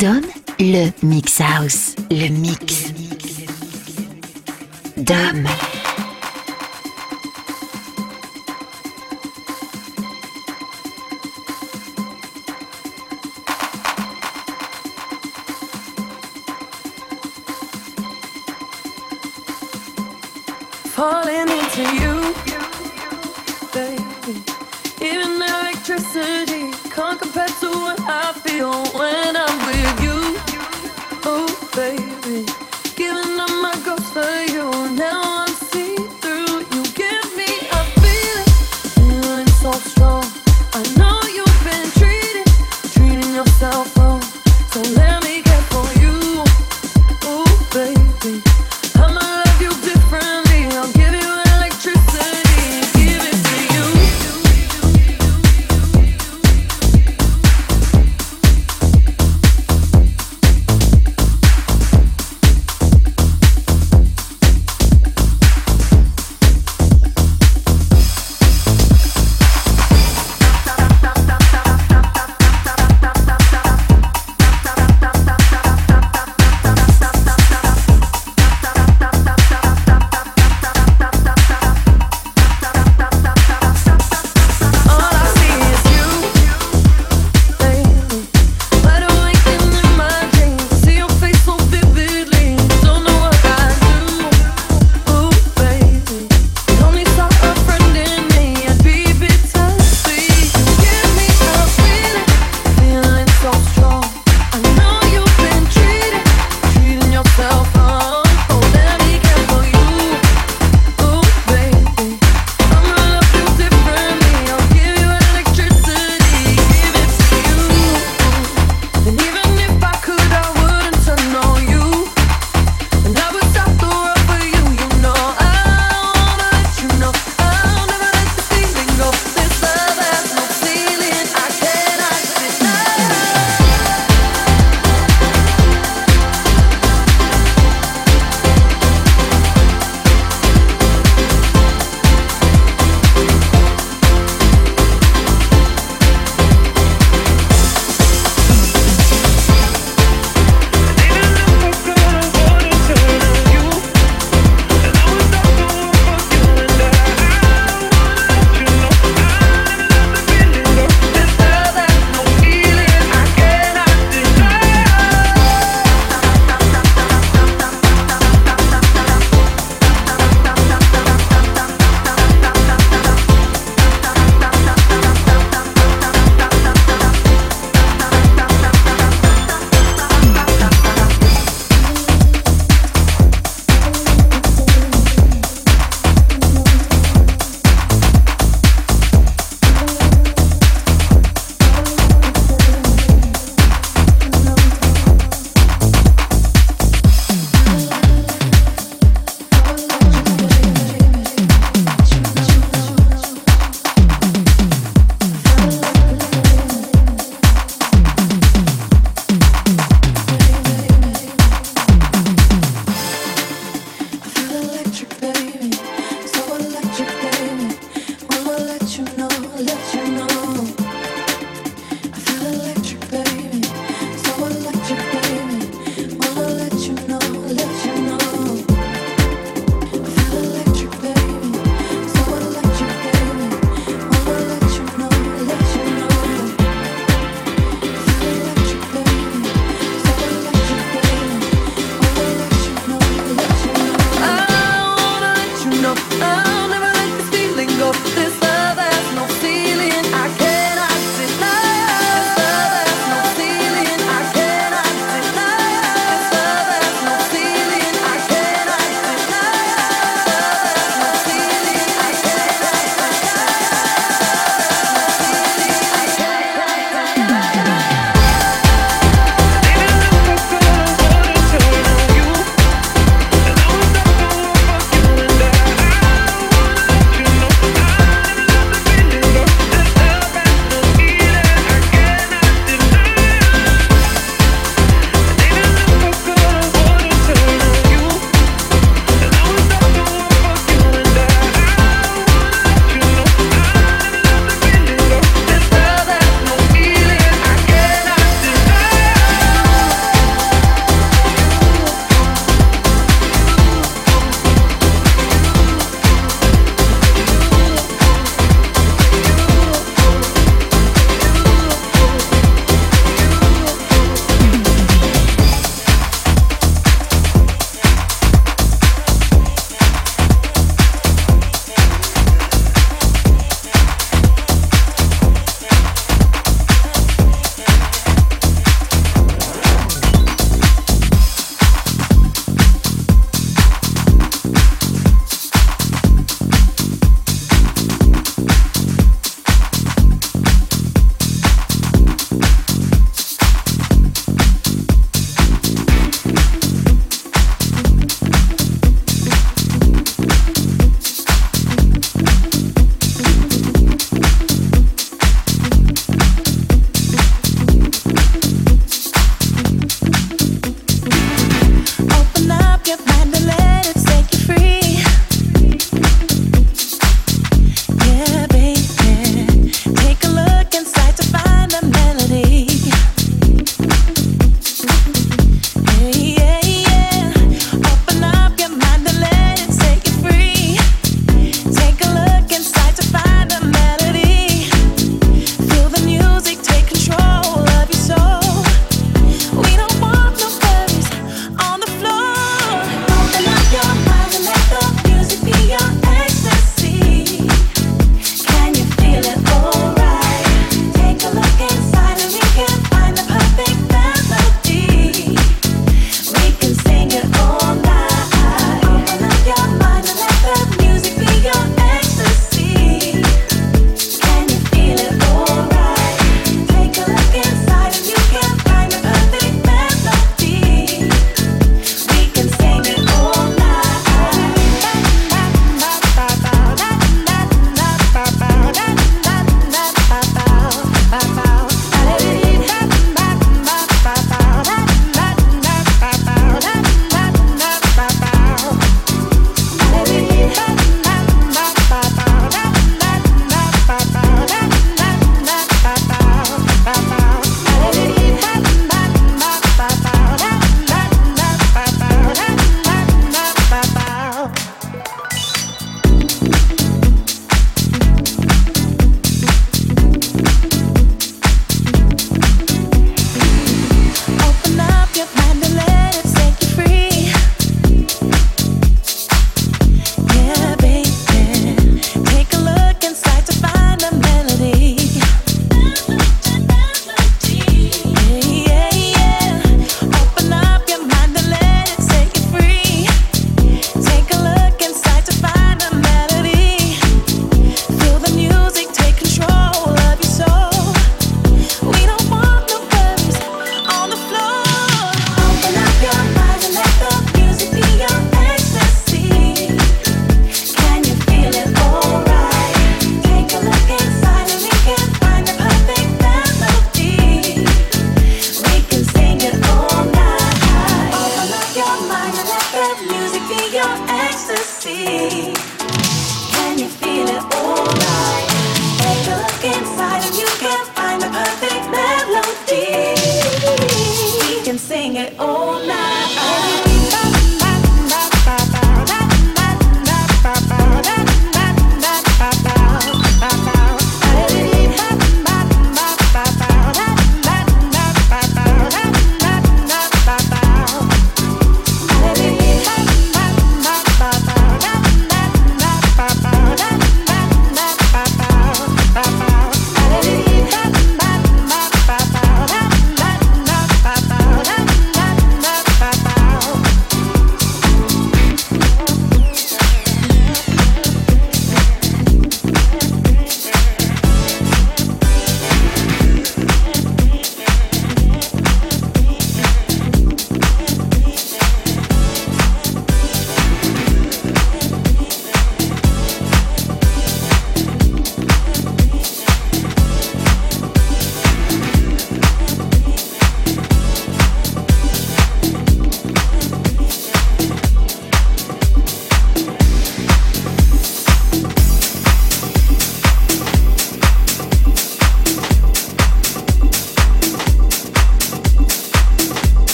Dom, le Mix House. Le mix. Dom.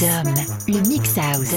Dom. Le mix house.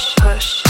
hush.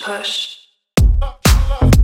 push, push.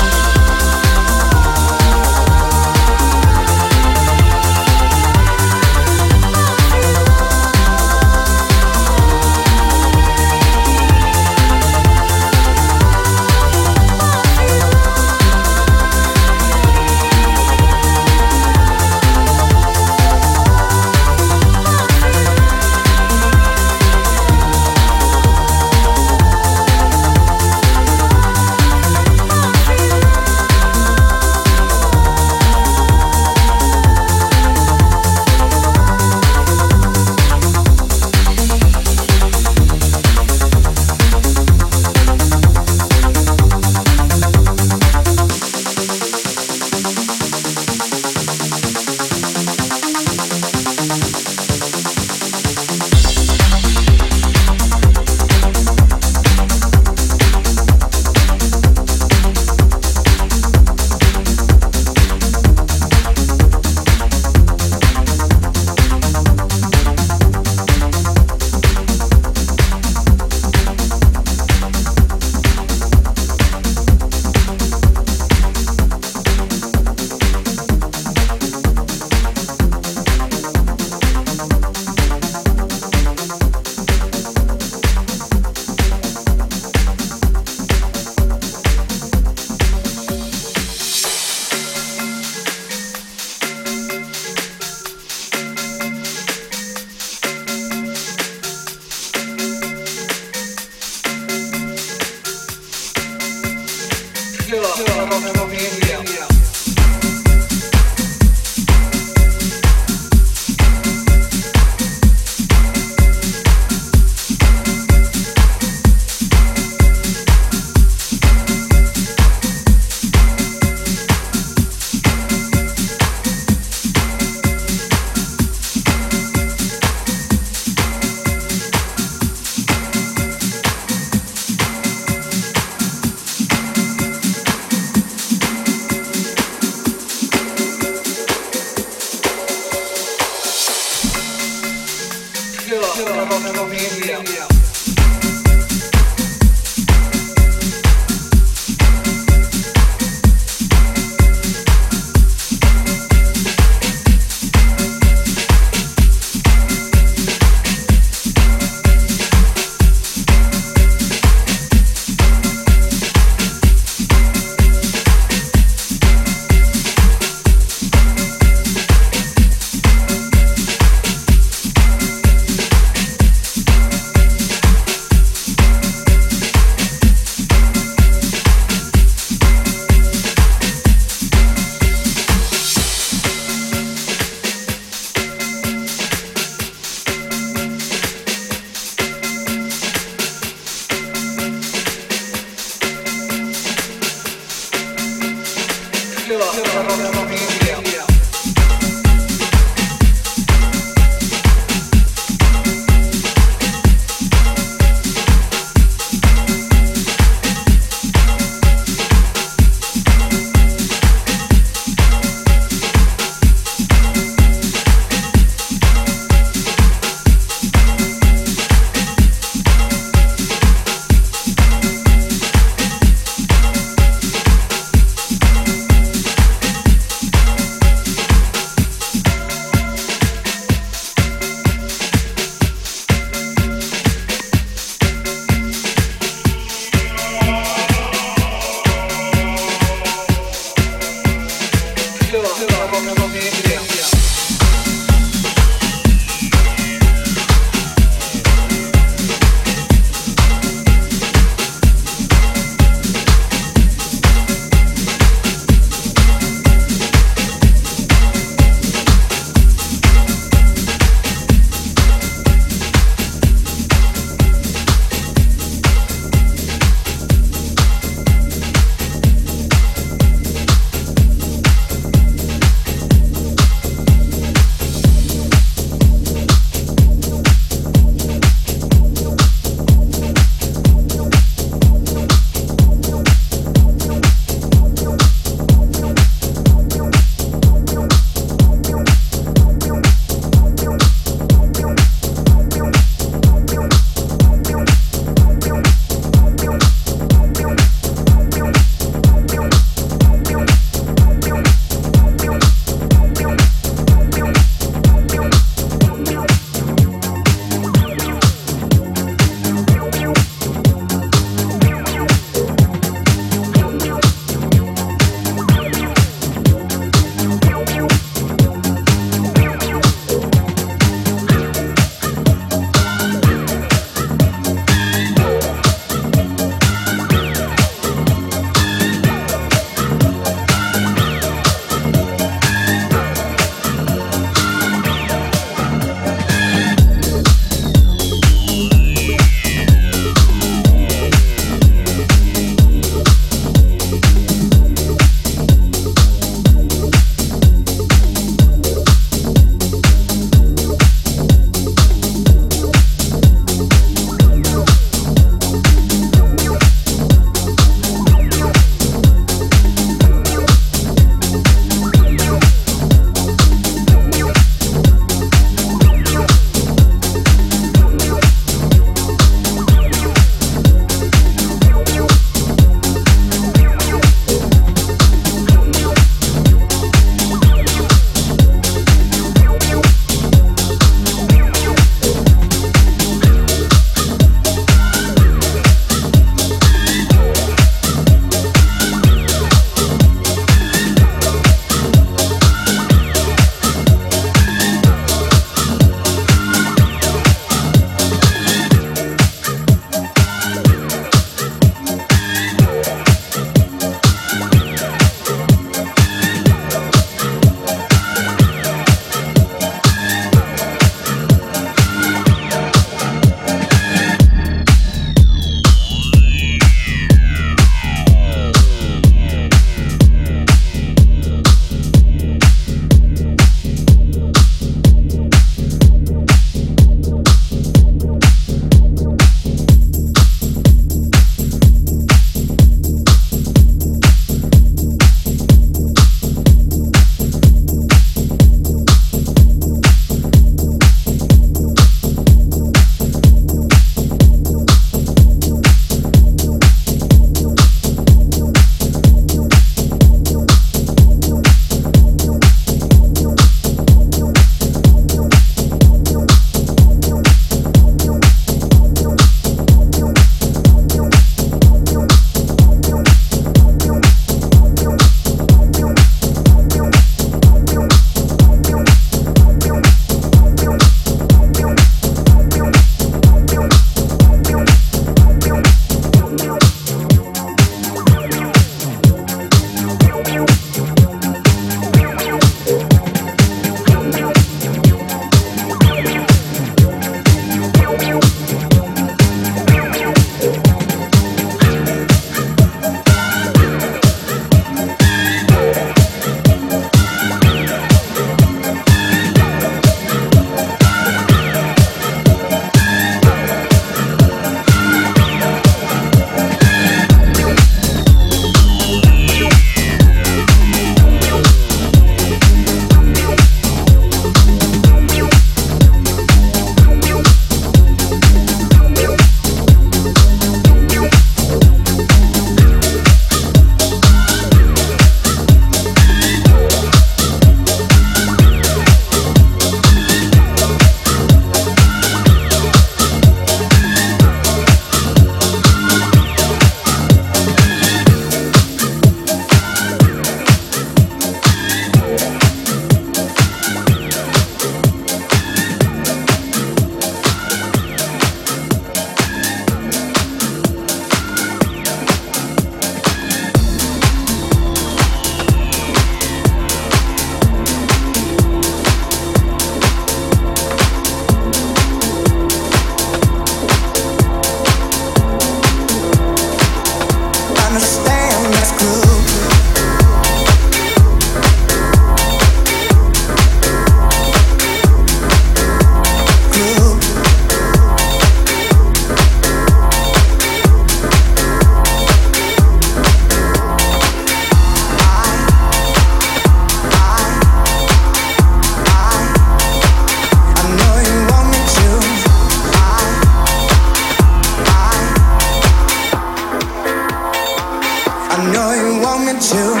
to